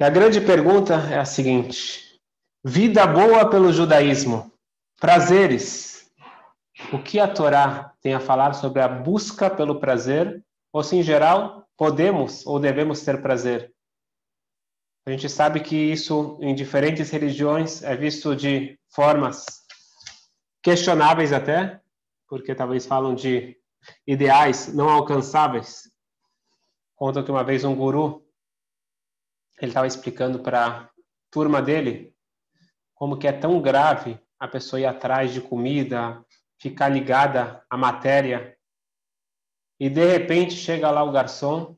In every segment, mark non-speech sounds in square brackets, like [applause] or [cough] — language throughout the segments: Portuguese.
E a grande pergunta é a seguinte: vida boa pelo judaísmo, prazeres. O que a Torá tem a falar sobre a busca pelo prazer? Ou se em geral podemos ou devemos ter prazer? A gente sabe que isso em diferentes religiões é visto de formas questionáveis até, porque talvez falam de ideais não alcançáveis. Conta que uma vez um guru ele estava explicando para turma dele como que é tão grave a pessoa ir atrás de comida, ficar ligada à matéria, e de repente chega lá o garçom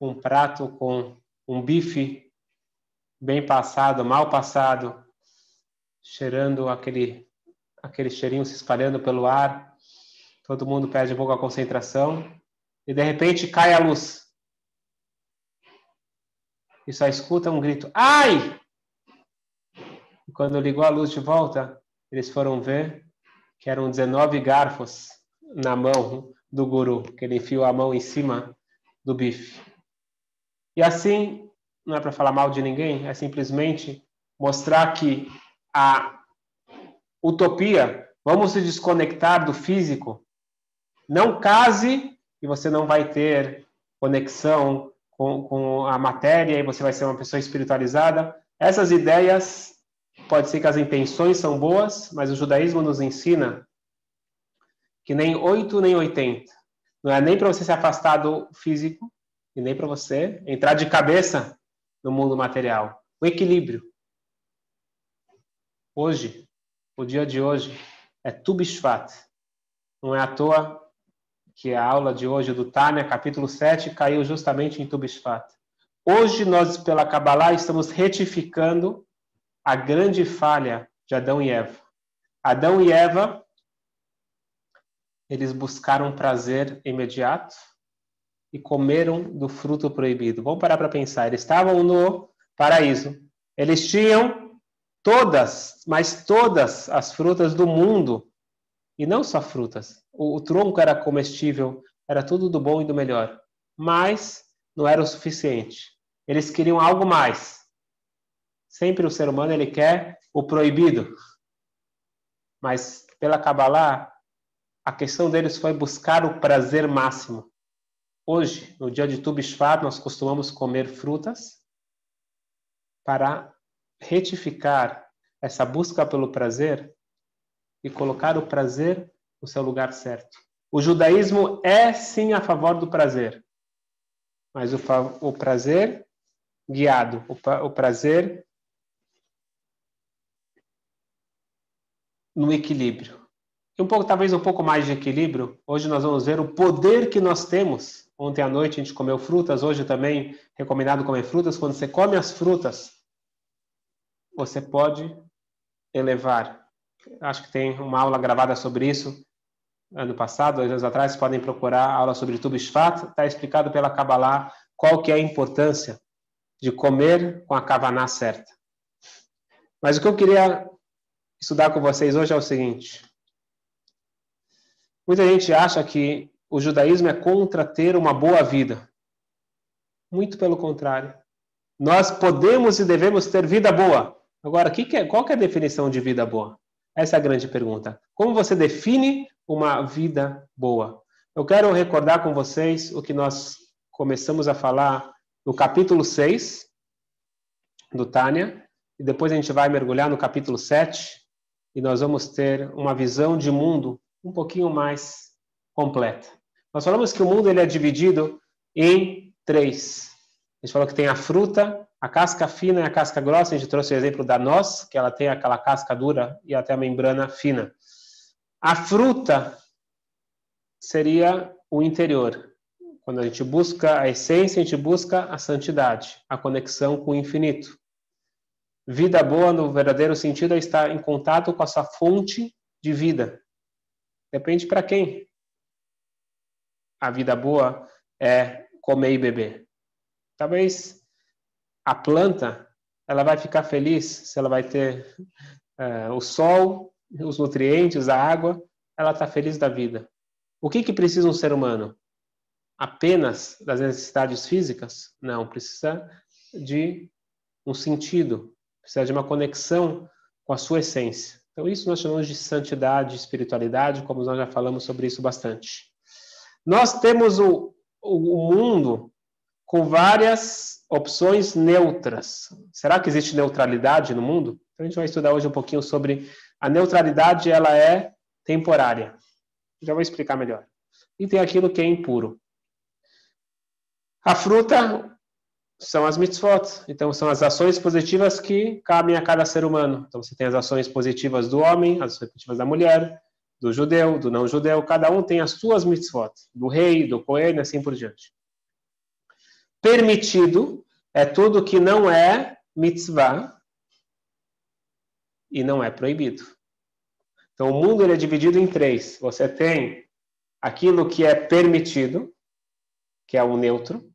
um prato com um bife bem passado, mal passado, cheirando aquele aquele cheirinho se espalhando pelo ar, todo mundo perde um pouco a concentração. E de repente cai a luz e só escuta um grito: Ai! E quando ligou a luz de volta, eles foram ver que eram 19 garfos na mão do guru, que ele enfiou a mão em cima do bife. E assim, não é para falar mal de ninguém, é simplesmente mostrar que a utopia, vamos se desconectar do físico, não case e você não vai ter conexão com, com a matéria e você vai ser uma pessoa espiritualizada. Essas ideias, pode ser que as intenções são boas, mas o judaísmo nos ensina que nem 8 nem 80. Não é nem para você se afastar do físico e nem para você entrar de cabeça no mundo material. O equilíbrio. Hoje, o dia de hoje é Tubishvat. Não é à toa que a aula de hoje do Tânia, capítulo 7, caiu justamente em Tubishvat. Hoje nós, pela Kabbalah, estamos retificando a grande falha de Adão e Eva. Adão e Eva, eles buscaram prazer imediato e comeram do fruto proibido. Vamos parar para pensar. Eles estavam no paraíso. Eles tinham todas, mas todas as frutas do mundo e não só frutas. O, o tronco era comestível, era tudo do bom e do melhor. Mas não era o suficiente. Eles queriam algo mais. Sempre o ser humano ele quer o proibido. Mas pela Kabbalah, a questão deles foi buscar o prazer máximo. Hoje, no dia de Tu Bishvat, nós costumamos comer frutas para retificar essa busca pelo prazer e colocar o prazer no seu lugar certo. O judaísmo é sim a favor do prazer, mas o, o prazer guiado, o, o prazer no equilíbrio. E um pouco, talvez um pouco mais de equilíbrio. Hoje nós vamos ver o poder que nós temos. Ontem à noite a gente comeu frutas, hoje também recomendado comer frutas. Quando você come as frutas, você pode elevar acho que tem uma aula gravada sobre isso ano passado, dois anos atrás, podem procurar a aula sobre tudo Shvat, está explicado pela Kabbalah qual que é a importância de comer com a kavaná certa. Mas o que eu queria estudar com vocês hoje é o seguinte. Muita gente acha que o judaísmo é contra ter uma boa vida. Muito pelo contrário. Nós podemos e devemos ter vida boa. Agora, que que é, qual que é a definição de vida boa? Essa é a grande pergunta. Como você define uma vida boa? Eu quero recordar com vocês o que nós começamos a falar no capítulo 6 do Tânia, e depois a gente vai mergulhar no capítulo 7 e nós vamos ter uma visão de mundo um pouquinho mais completa. Nós falamos que o mundo ele é dividido em três. A gente falou que tem a fruta, a casca fina e a casca grossa, a gente trouxe o exemplo da noz, que ela tem aquela casca dura e até a membrana fina. A fruta seria o interior. Quando a gente busca a essência, a gente busca a santidade, a conexão com o infinito. Vida boa, no verdadeiro sentido, é estar em contato com a sua fonte de vida. Depende para quem. A vida boa é comer e beber. Talvez a planta ela vai ficar feliz se ela vai ter uh, o sol, os nutrientes, a água, ela está feliz da vida. O que, que precisa um ser humano? Apenas das necessidades físicas? Não, precisa de um sentido, precisa de uma conexão com a sua essência. Então, isso nós chamamos de santidade, espiritualidade, como nós já falamos sobre isso bastante. Nós temos o, o mundo com várias opções neutras. Será que existe neutralidade no mundo? Então, a gente vai estudar hoje um pouquinho sobre a neutralidade, ela é temporária. Já vou explicar melhor. E tem aquilo que é impuro. A fruta são as mitzvot. Então, são as ações positivas que cabem a cada ser humano. Então, você tem as ações positivas do homem, as positivas da mulher, do judeu, do não judeu. Cada um tem as suas mitzvot. Do rei, do coelho, assim por diante. Permitido é tudo que não é mitzvah e não é proibido. Então, o mundo ele é dividido em três. Você tem aquilo que é permitido, que é o neutro,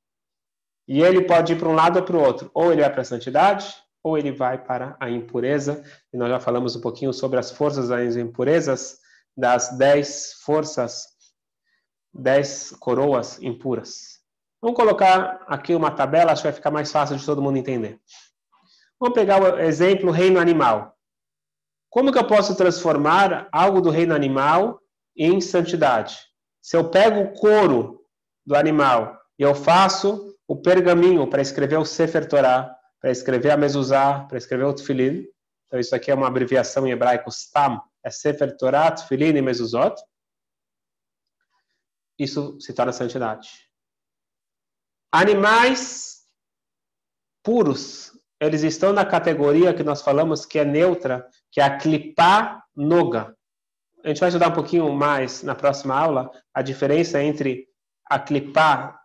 e ele pode ir para um lado ou para o outro. Ou ele vai para a santidade, ou ele vai para a impureza. E nós já falamos um pouquinho sobre as forças das impurezas, das dez forças, dez coroas impuras. Vamos colocar aqui uma tabela, acho que vai ficar mais fácil de todo mundo entender. Vamos pegar o exemplo reino animal. Como que eu posso transformar algo do reino animal em santidade? Se eu pego o couro do animal e eu faço o pergaminho para escrever o Sefer Torah, para escrever a Mezuzah, para escrever o Tfilin. Então, isso aqui é uma abreviação em hebraico, Stam, é Sefer Torah, Tfilin e Mezuzot. Isso se torna santidade. Animais puros, eles estão na categoria que nós falamos que é neutra, que é a Klipá Noga. A gente vai estudar um pouquinho mais na próxima aula a diferença entre a Klipá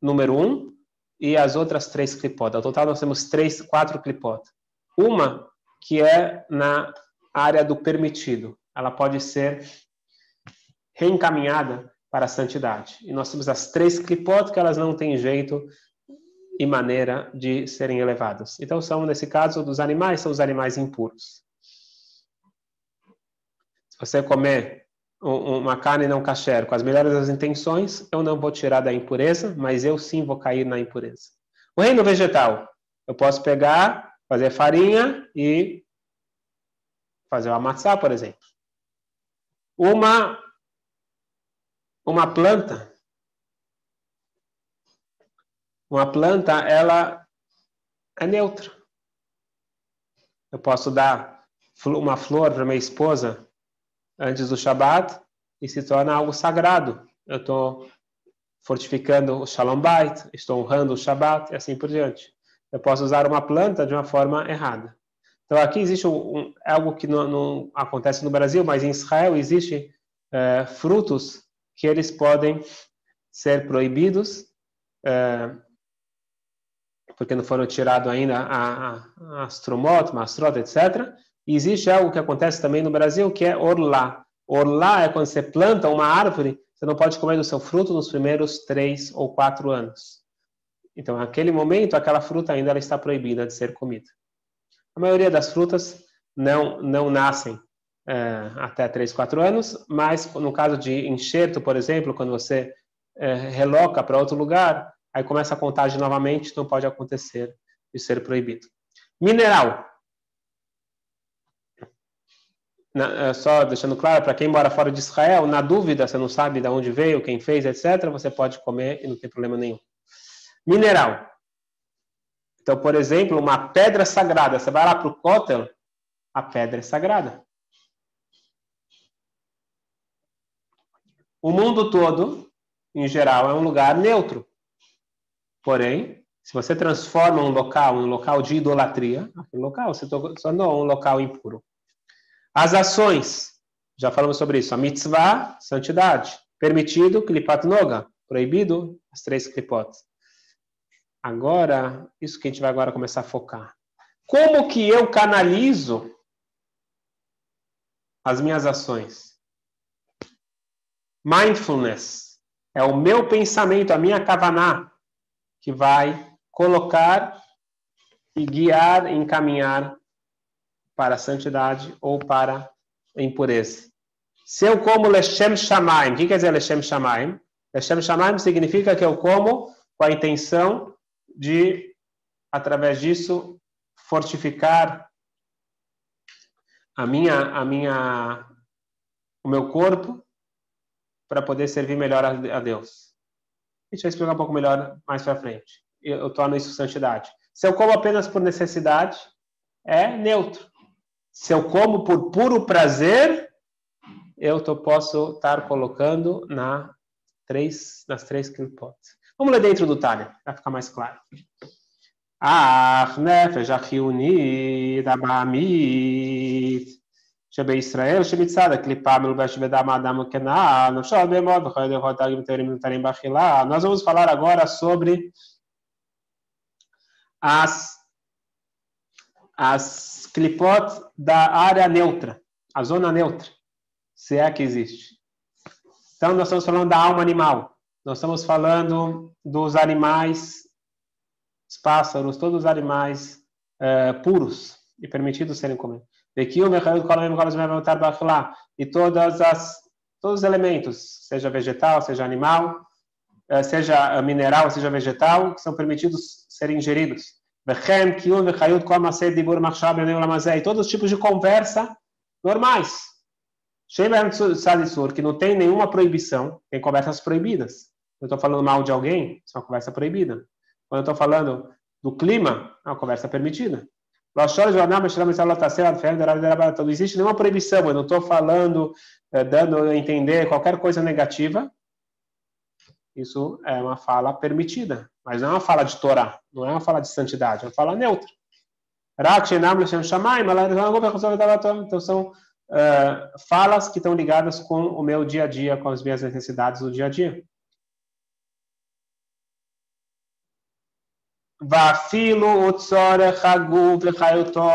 número um e as outras três clipot. Ao total, nós temos três, quatro clipot. Uma que é na área do permitido. Ela pode ser reencaminhada para a santidade. E nós temos as três clipot que elas não têm jeito e maneira de serem elevadas. Então, são, nesse caso, dos animais, são os animais impuros. Se você comer uma carne não kasher com as melhores das intenções, eu não vou tirar da impureza, mas eu sim vou cair na impureza. O reino vegetal, eu posso pegar, fazer farinha e fazer uma matzá, por exemplo. Uma uma planta uma planta ela é neutra. Eu posso dar uma flor para minha esposa antes do Shabat e se torna algo sagrado. Eu estou fortificando o Shalom Bait, estou honrando o Shabat e assim por diante. Eu posso usar uma planta de uma forma errada. Então aqui existe um, um, algo que não, não, acontece no Brasil, mas em Israel existe é, frutos que eles podem ser proibidos é, porque não foram tirados ainda a, a, a etc. E existe algo que acontece também no Brasil, que é orlá. Orlá é quando você planta uma árvore, você não pode comer do seu fruto nos primeiros três ou quatro anos. Então, naquele momento, aquela fruta ainda está proibida de ser comida. A maioria das frutas não, não nascem até três, quatro anos, mas no caso de enxerto, por exemplo, quando você é, reloca para outro lugar, aí começa a contagem novamente, não pode acontecer de ser proibido. Mineral. na, é, só deixando claro, para quem mora fora de Israel, na dúvida, você não sabe de onde veio, quem fez, etc., você pode comer e não tem problema nenhum. Mineral. Então, por exemplo, uma pedra sagrada. Você vai lá para o cótel, a pedra é sagrada. O mundo todo, em geral, é um lugar neutro. Porém, se você transforma um local em um local de idolatria, aquele local se tornou um local impuro. As ações, já falamos sobre isso. A mitzvah, santidade. Permitido, klipat noga. Proibido, as três klipot. Agora, isso que a gente vai agora começar a focar. Como que eu canalizo as minhas ações? Mindfulness é o meu pensamento, a minha kavaná, que vai colocar e guiar, encaminhar para a santidade ou para a impureza. Se eu como Leshem Shamaim, o que quer dizer Leshem Shamaim? Leshem Shamaim significa que eu como com a intenção de através disso, fortificar a minha, a minha, o meu corpo para poder servir melhor a, Deus. A gente vai explicar um pouco melhor mais para frente. Eu, eu torno isso santidade. Se eu como apenas por necessidade, é neutro. Se eu como por puro prazer, eu tô, posso estar colocando na três, nas três clipotes. Vamos ler dentro do Tânia, para ficar mais claro. אך נפש החיונית המעמית Shebe Israel, Shebe Tzada, Klipá, Melubash, Shebe Damadam, Kená, Noshal, Bemod, Roedel, Rotag, Teorim, Tarim, Bachilá. Nós vamos falar agora sobre as, as clipot da área neutra, a zona neutra, se é que existe. Então, nós estamos falando da alma animal. Nós estamos falando dos animais, os pássaros, todos os animais puros e permitidos serem comidos. E todas as, todos os elementos, seja vegetal, seja animal, seja mineral, seja vegetal, que são permitidos serem ingeridos. E todos os tipos de conversa normais. que não tem nenhuma proibição, tem conversas proibidas. Eu estou falando mal de alguém, isso é uma conversa proibida. Quando eu estou falando do clima, é uma conversa permitida. Não existe nenhuma proibição, eu não estou falando, é, dando a entender qualquer coisa negativa. Isso é uma fala permitida, mas não é uma fala de Torá, não é uma fala de santidade, é uma fala neutra. Então são uh, falas que estão ligadas com o meu dia a dia, com as minhas necessidades do dia a dia. Vafilo utzorech haguv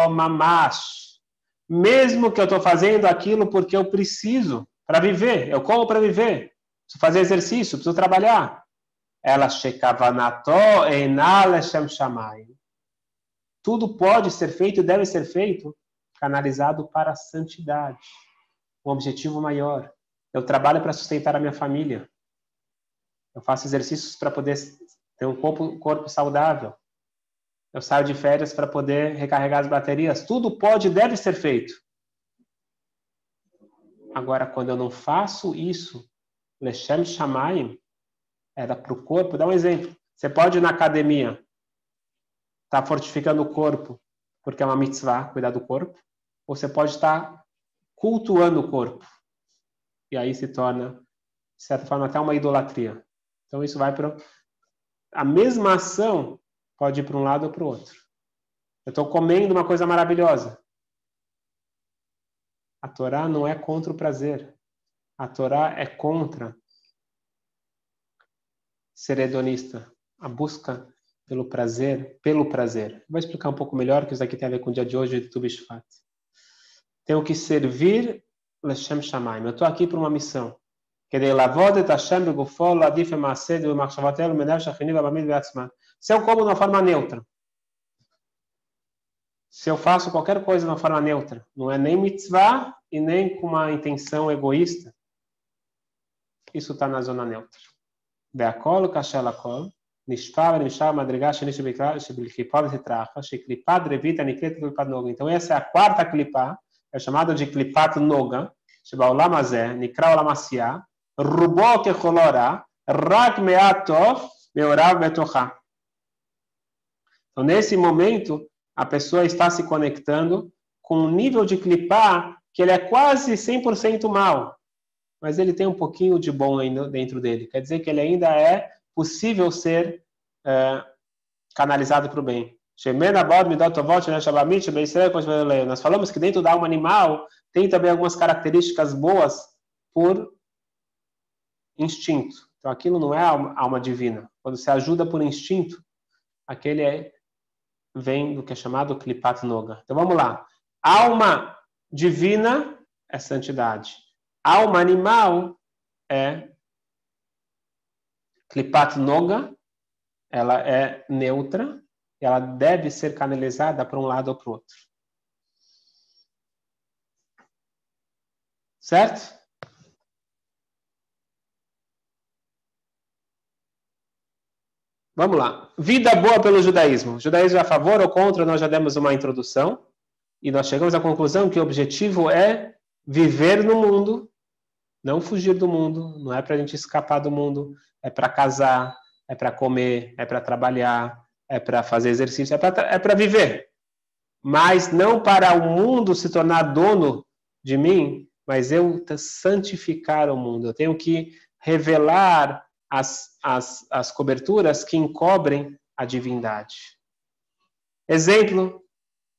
mamash. Mesmo que eu estou fazendo aquilo porque eu preciso para viver, eu como para viver, preciso fazer exercício, preciso trabalhar. Ela shekavanato enaleshem shamay. Tudo pode ser feito e deve ser feito canalizado para a santidade, um objetivo maior. Eu trabalho para sustentar a minha família. Eu faço exercícios para poder ter um corpo, corpo saudável. Eu saio de férias para poder recarregar as baterias. Tudo pode e deve ser feito. Agora, quando eu não faço isso, Lechem Shamayim, era para o corpo. Dá um exemplo. Você pode ir na academia, estar tá fortificando o corpo, porque é uma mitzvah, cuidar do corpo. Ou você pode estar tá cultuando o corpo. E aí se torna, de certa forma, até uma idolatria. Então, isso vai para a mesma ação pode ir para um lado ou para o outro. Eu estou comendo uma coisa maravilhosa. A Torá não é contra o prazer. A Torá é contra ser hedonista, a busca pelo prazer, pelo prazer. Vou explicar um pouco melhor, que isso aqui tem a ver com o dia de hoje de Tubishvat. Tenho que servir Lashem Shamayim. Eu estou aqui por uma missão. כדי לעבוד את השם בגופו, להעדיף במעשה ובמחשבותינו מנפש החיני והבמית בעצמה. Se eu como de uma forma neutra, se eu faço qualquer coisa de uma forma neutra, não é nem mitzvah e nem com uma intenção egoísta, isso está na zona neutra. Beakol, kashelakol, nishpa ונשאר מדרגה שני שבקליפה ותטרחה, שקליפה דרבית נקראת קליפת נוגה. Então essa é a quarta clipa, é chamada de clipat noga, שבעולם הזה Rubo que colorá, rak meatov, meorav betochá. Então, nesse momento, a pessoa está se conectando com um nível de clipar que ele é quase 100% mal, mas ele tem um pouquinho de bom ainda dentro dele. Quer dizer que ele ainda é possível ser é, canalizado para o bem. Nós falamos que dentro da alma animal tem também algumas características boas por instinto. Então aquilo não é alma, alma divina. Quando você ajuda por instinto, aquele é, vem do que é chamado Klipat Noga. Então vamos lá. Alma divina é santidade. Alma animal é Klipat Noga, ela é neutra, ela deve ser canalizada para um lado ou para o outro. Certo? Vamos lá. Vida boa pelo judaísmo. Judaísmo é a favor ou contra? Nós já demos uma introdução e nós chegamos à conclusão que o objetivo é viver no mundo, não fugir do mundo. Não é para a gente escapar do mundo. É para casar, é para comer, é para trabalhar, é para fazer exercício, é para é viver. Mas não para o mundo se tornar dono de mim, mas eu santificar o mundo. Eu tenho que revelar as, as, as coberturas que encobrem a divindade. Exemplo,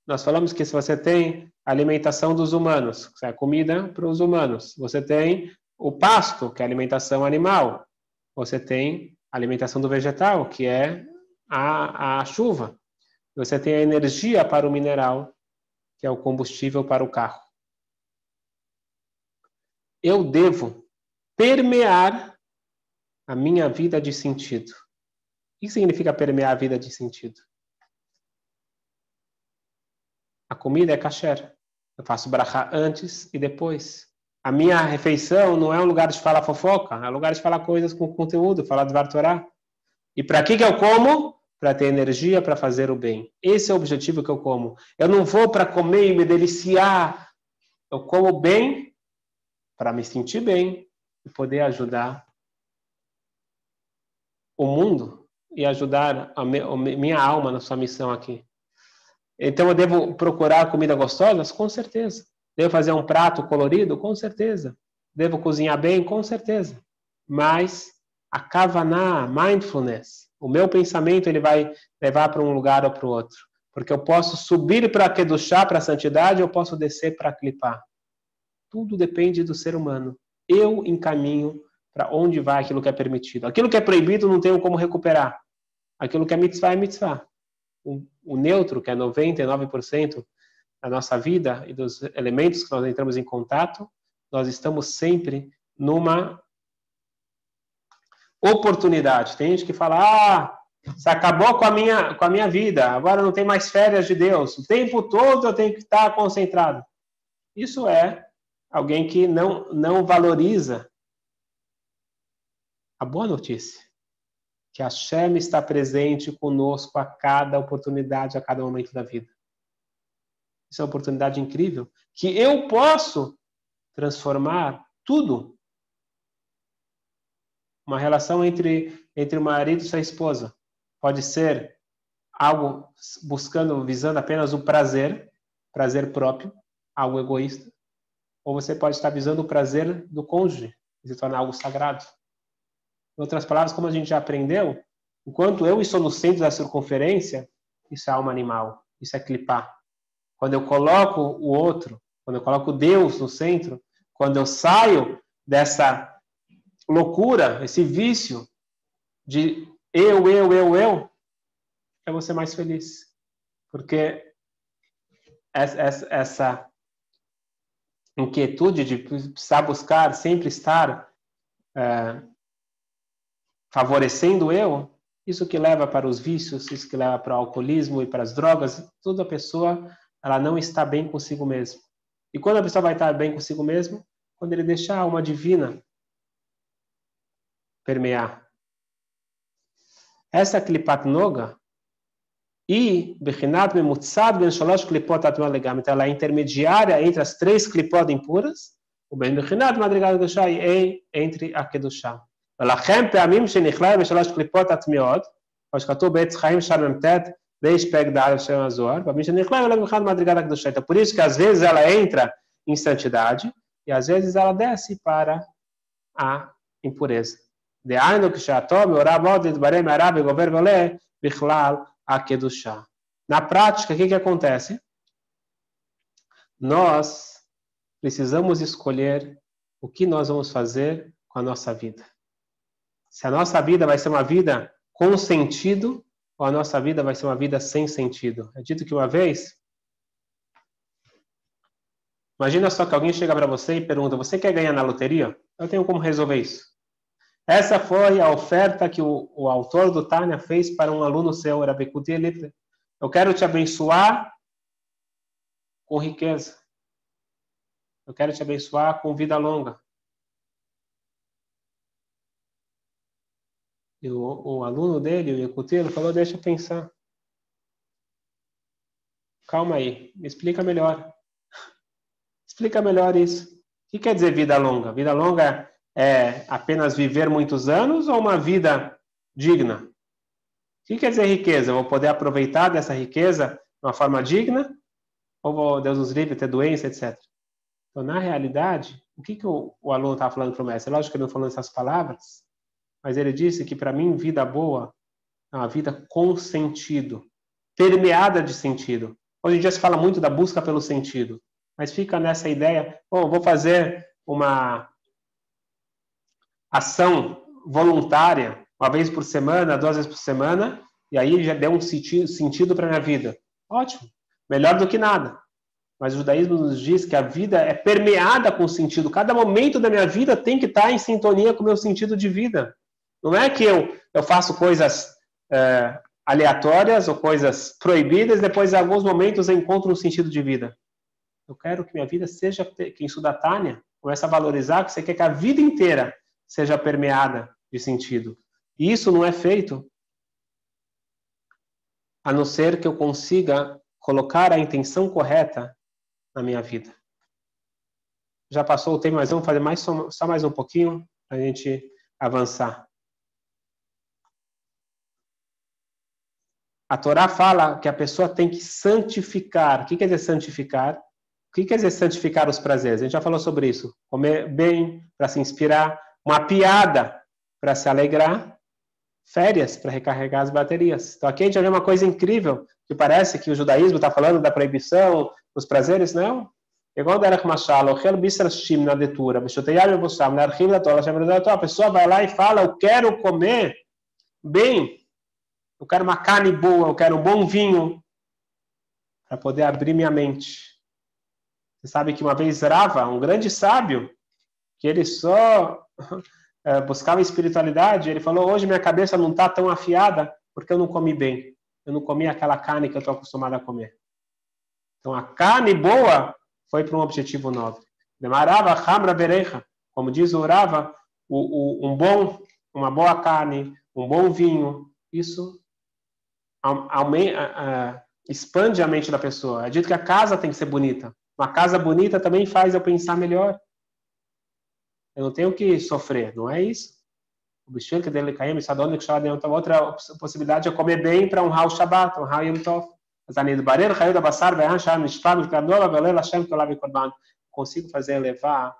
nós falamos que se você tem alimentação dos humanos, que é comida para os humanos, você tem o pasto, que é alimentação animal, você tem alimentação do vegetal, que é a, a chuva, você tem a energia para o mineral, que é o combustível para o carro. Eu devo permear a minha vida de sentido. O que significa permear a vida de sentido? A comida é kasher. Eu faço brachá antes e depois. A minha refeição não é um lugar de falar fofoca, é um lugar de falar coisas com conteúdo, falar de Vartorá. E para que, que eu como? Para ter energia para fazer o bem. Esse é o objetivo que eu como. Eu não vou para comer e me deliciar. Eu como bem para me sentir bem e poder ajudar o mundo e ajudar a, minha alma na sua missão aqui. Então eu devo procurar comida gostosa? Com certeza. Devo fazer um prato colorido? Com certeza. Devo cozinhar bem? Com certeza. Mas a kavaná, mindfulness, o meu pensamento ele vai levar para um lugar ou para o outro. Porque eu posso subir para Kedushá, para a santidade, ou posso descer para clipar. Tudo depende do ser humano. Eu encaminho para onde vai aquilo que é permitido. Aquilo que é proibido não tem como recuperar. Aquilo que é mitzvah é mitzvah. O, o neutro, que é 99% da nossa vida e dos elementos que nós entramos em contato, nós estamos sempre numa oportunidade. Tem gente que fala: "Ah, você acabou com a minha com a minha vida, agora não tem mais férias de Deus. O tempo todo eu tenho que estar concentrado". Isso é alguém que não não valoriza a boa notícia que a Shem está presente conosco a cada oportunidade, a cada momento da vida. Isso é uma oportunidade incrível que eu posso transformar tudo. Uma relação entre entre o marido e sua esposa pode ser algo buscando, visando apenas o prazer, prazer próprio, algo egoísta, ou você pode estar visando o prazer do cônjuge, se tornar algo sagrado. Em outras palavras, como a gente já aprendeu, enquanto eu estou no centro da circunferência, isso é alma animal, isso é clipar. Quando eu coloco o outro, quando eu coloco Deus no centro, quando eu saio dessa loucura, esse vício de eu, eu, eu, eu, eu vou ser mais feliz. Porque essa, essa inquietude de precisar buscar, sempre estar é, favorecendo eu, isso que leva para os vícios, isso que leva para o alcoolismo e para as drogas, toda pessoa ela não está bem consigo mesmo. E quando a pessoa vai estar bem consigo mesmo? Quando ele deixar a alma divina permear. Essa klipat noga e bechinat memutzad ben shalosh klipot atma legam. Então ela é intermediária entre as três klipot impuras, o ben bechinat madrigal kedushá e entre a kedushá. ולכן פעמים שנכלל בשלוש קליפות הטמעות, כמו שכתוב בעץ חיים שלמ"ט, ריש פרק ד' שם הזוהר, פעמים שנכלל ela בכלל מדרגת הקדושה. Então, por isso que às vezes ela entra em santidade e às vezes ela desce para a impureza. דהיינו כשהתום מעורב מאוד לדברי מערה וגובר ועולה בכלל הקדושה. Na prática, o que, que acontece? Nós precisamos escolher o que nós vamos fazer com a nossa vida se a nossa vida vai ser uma vida com sentido ou a nossa vida vai ser uma vida sem sentido. É dito que uma vez, imagina só que alguém chega para você e pergunta: Você quer ganhar na loteria? Eu tenho como resolver isso. Essa foi a oferta que o, o autor do Tânia fez para um aluno seu, Rabekuti Elitre. Eu quero te abençoar com riqueza. Eu quero te abençoar com vida longa. E o, aluno dele, o Yakutilo, falou: Deixa eu pensar. Calma aí, me explica melhor. [laughs] explica melhor isso. O que quer dizer vida longa? Vida longa é apenas viver muitos anos ou uma vida digna? O que quer dizer riqueza? Eu vou poder aproveitar dessa riqueza de uma forma digna? Ou vou, Deus nos livre, ter doença, etc. Então, na realidade, o que, que o, o aluno está falando para o mestre? Lógico que ele não falou essas palavras, mas ele disse que para mim, vida boa é uma vida com sentido, permeada de sentido. Hoje em dia se fala muito da busca pelo sentido, mas fica nessa ideia, bom, vou fazer uma ação voluntária, uma vez por semana, duas vezes por semana, e aí já deu um sentido para minha vida. Ótimo, melhor do que nada. Mas o judaísmo nos diz que a vida é permeada com sentido. Cada momento da minha vida tem que estar em sintonia com o meu sentido de vida. Não é que eu, eu faço coisas é, aleatórias ou coisas proibidas, depois em alguns momentos eu encontro um sentido de vida. Eu quero que minha vida seja, quem estuda Tânia, começa a valorizar que você quer que a vida inteira seja permeada de sentido. E isso não é feito a não ser que eu consiga colocar a intenção correta na minha vida. Já passou o tempo, mas vamos fazer mais só mais um pouquinho para a gente avançar. A Torá fala que a pessoa tem que santificar. O que quer dizer santificar? O que quer dizer santificar os prazeres? A gente já falou sobre isso. Comer bem para se inspirar, uma piada para se alegrar, férias para recarregar as baterias. Então aqui a gente vê uma coisa incrível, que parece que o judaísmo está falando da proibição, dos prazeres, não. Igual a pessoa vai lá e fala, eu quero comer bem, eu quero uma carne boa, eu quero um bom vinho, para poder abrir minha mente. Você sabe que uma vez Rava, um grande sábio, que ele só é, [laughs] buscava espiritualidade, ele falou: hoje minha cabeça não está tão afiada porque eu não comi bem. Eu não comi aquela carne que eu estou acostumado a comer. Então a carne boa foi para um objetivo nobre. Demarava hamra berecha, como diz o o, um bom, uma boa carne, um bom vinho, isso aumenta, expande a mente da pessoa. É dito que a casa tem que ser bonita. Uma casa bonita também faz eu pensar melhor. Eu não tenho que sofrer, não é isso? O bichinho que dele caiu, está sadone que chama outra possibilidade é comer bem para honrar o Shabat, honrar o Yom Tov. Mas a Nidbarer caiu da Bassar, vai achar no Shpam, que a nova galera Hashem que eu lave Korban. Consigo fazer levar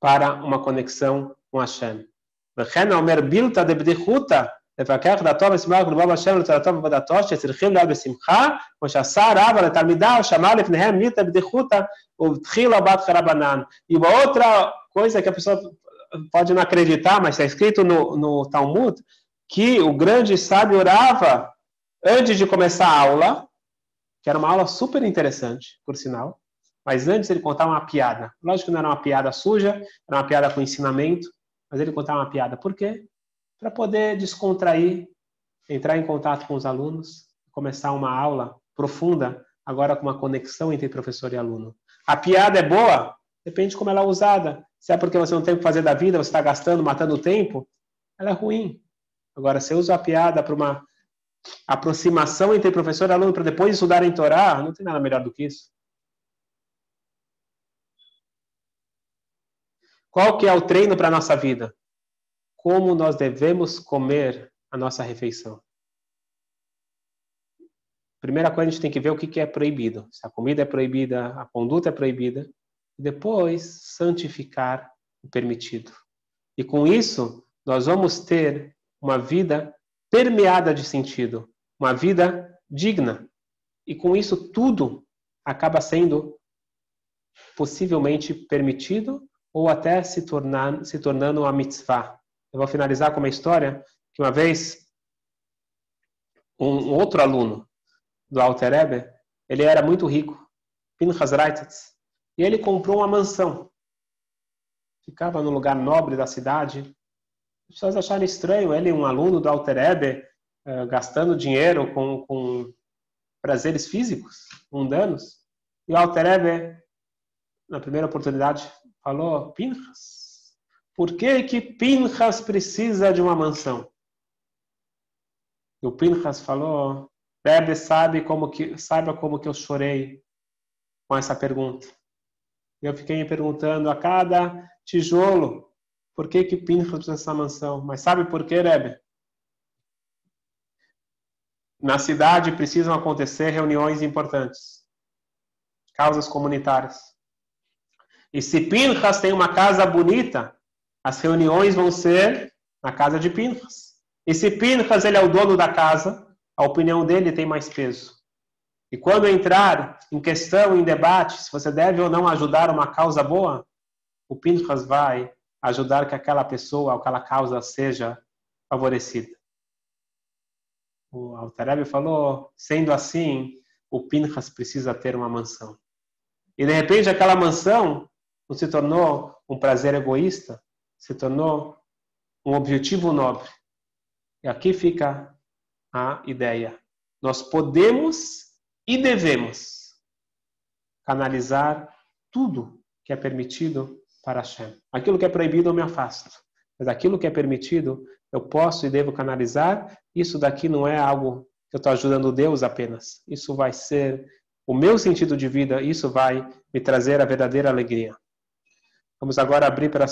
para uma conexão com Hashem. Vechen Omer Bilta de Bdechuta, לפקח דעתו ושמח ולבוא בהשם לתורתו ועבודתו שצריכים להיות בשמחה כמו שעשה רבא לתלמידיו שמע לפניהם מילתא בדיחותא ובתחילה בת חרבנן. E uma outra coisa que a pessoa pode não acreditar, mas está escrito no, no Talmud, que o grande sábio orava antes de começar a aula, que era uma aula super interessante, por sinal, mas antes ele contava uma piada. Lógico que não era uma piada suja, era uma piada com ensinamento, mas ele contava uma piada. Por quê? Para poder descontrair, entrar em contato com os alunos, começar uma aula profunda, agora com uma conexão entre professor e aluno. A piada é boa? Depende de como ela é usada. Se é porque você não tem o que fazer da vida, você está gastando, matando tempo, ela é ruim. Agora, se eu uso a piada para uma aproximação entre professor e aluno para depois estudar em Torá, não tem nada melhor do que isso. Qual que é o treino para a nossa vida? Como nós devemos comer a nossa refeição? Primeira coisa, a gente tem que ver o que é proibido. Se a comida é proibida, a conduta é proibida. E depois, santificar o permitido. E com isso, nós vamos ter uma vida permeada de sentido, uma vida digna. E com isso tudo acaba sendo possivelmente permitido ou até se, se tornando uma mitzvah. Eu vou finalizar com uma história que uma vez um outro aluno do Alter Rebbe, ele era muito rico, Pinchas Reitetz, e ele comprou uma mansão. Ficava no lugar nobre da cidade, as pessoas acharam estranho ele, um aluno do Alter Ebe, uh, gastando dinheiro com, com prazeres físicos, mundanos. E o Alter Ebe, na primeira oportunidade, falou: Pinchas, por que que Pinchas precisa de uma mansão? E o Pinchas falou, Rebbe sabe como que, saiba como que eu chorei com essa pergunta. Eu fiquei me perguntando a cada tijolo, por que que Pinchas precisa dessa mansão? Mas sabe por que, Rebbe? Na cidade precisam acontecer reuniões importantes, causas comunitárias. E se Pinchas tem uma casa bonita, as reuniões vão ser na casa de Pinchas. E se Pinchas ele é o dono da casa, a opinião dele tem mais peso. E quando entrar em questão, em debate, se você deve ou não ajudar uma causa boa, o Pinchas vai ajudar que aquela pessoa, aquela causa seja favorecida. O Altareb falou, sendo assim, o Pinchas precisa ter uma mansão. E de repente aquela mansão não se tornou um prazer egoísta, se tornou um objetivo nobre. E aqui fica a ideia. Nós podemos e devemos canalizar tudo que é permitido para Hashem. Aquilo que é proibido eu me afasto. Mas aquilo que é permitido eu posso e devo canalizar. Isso daqui não é algo que eu estou ajudando Deus apenas. Isso vai ser o meu sentido de vida. Isso vai me trazer a verdadeira alegria. Vamos agora abrir para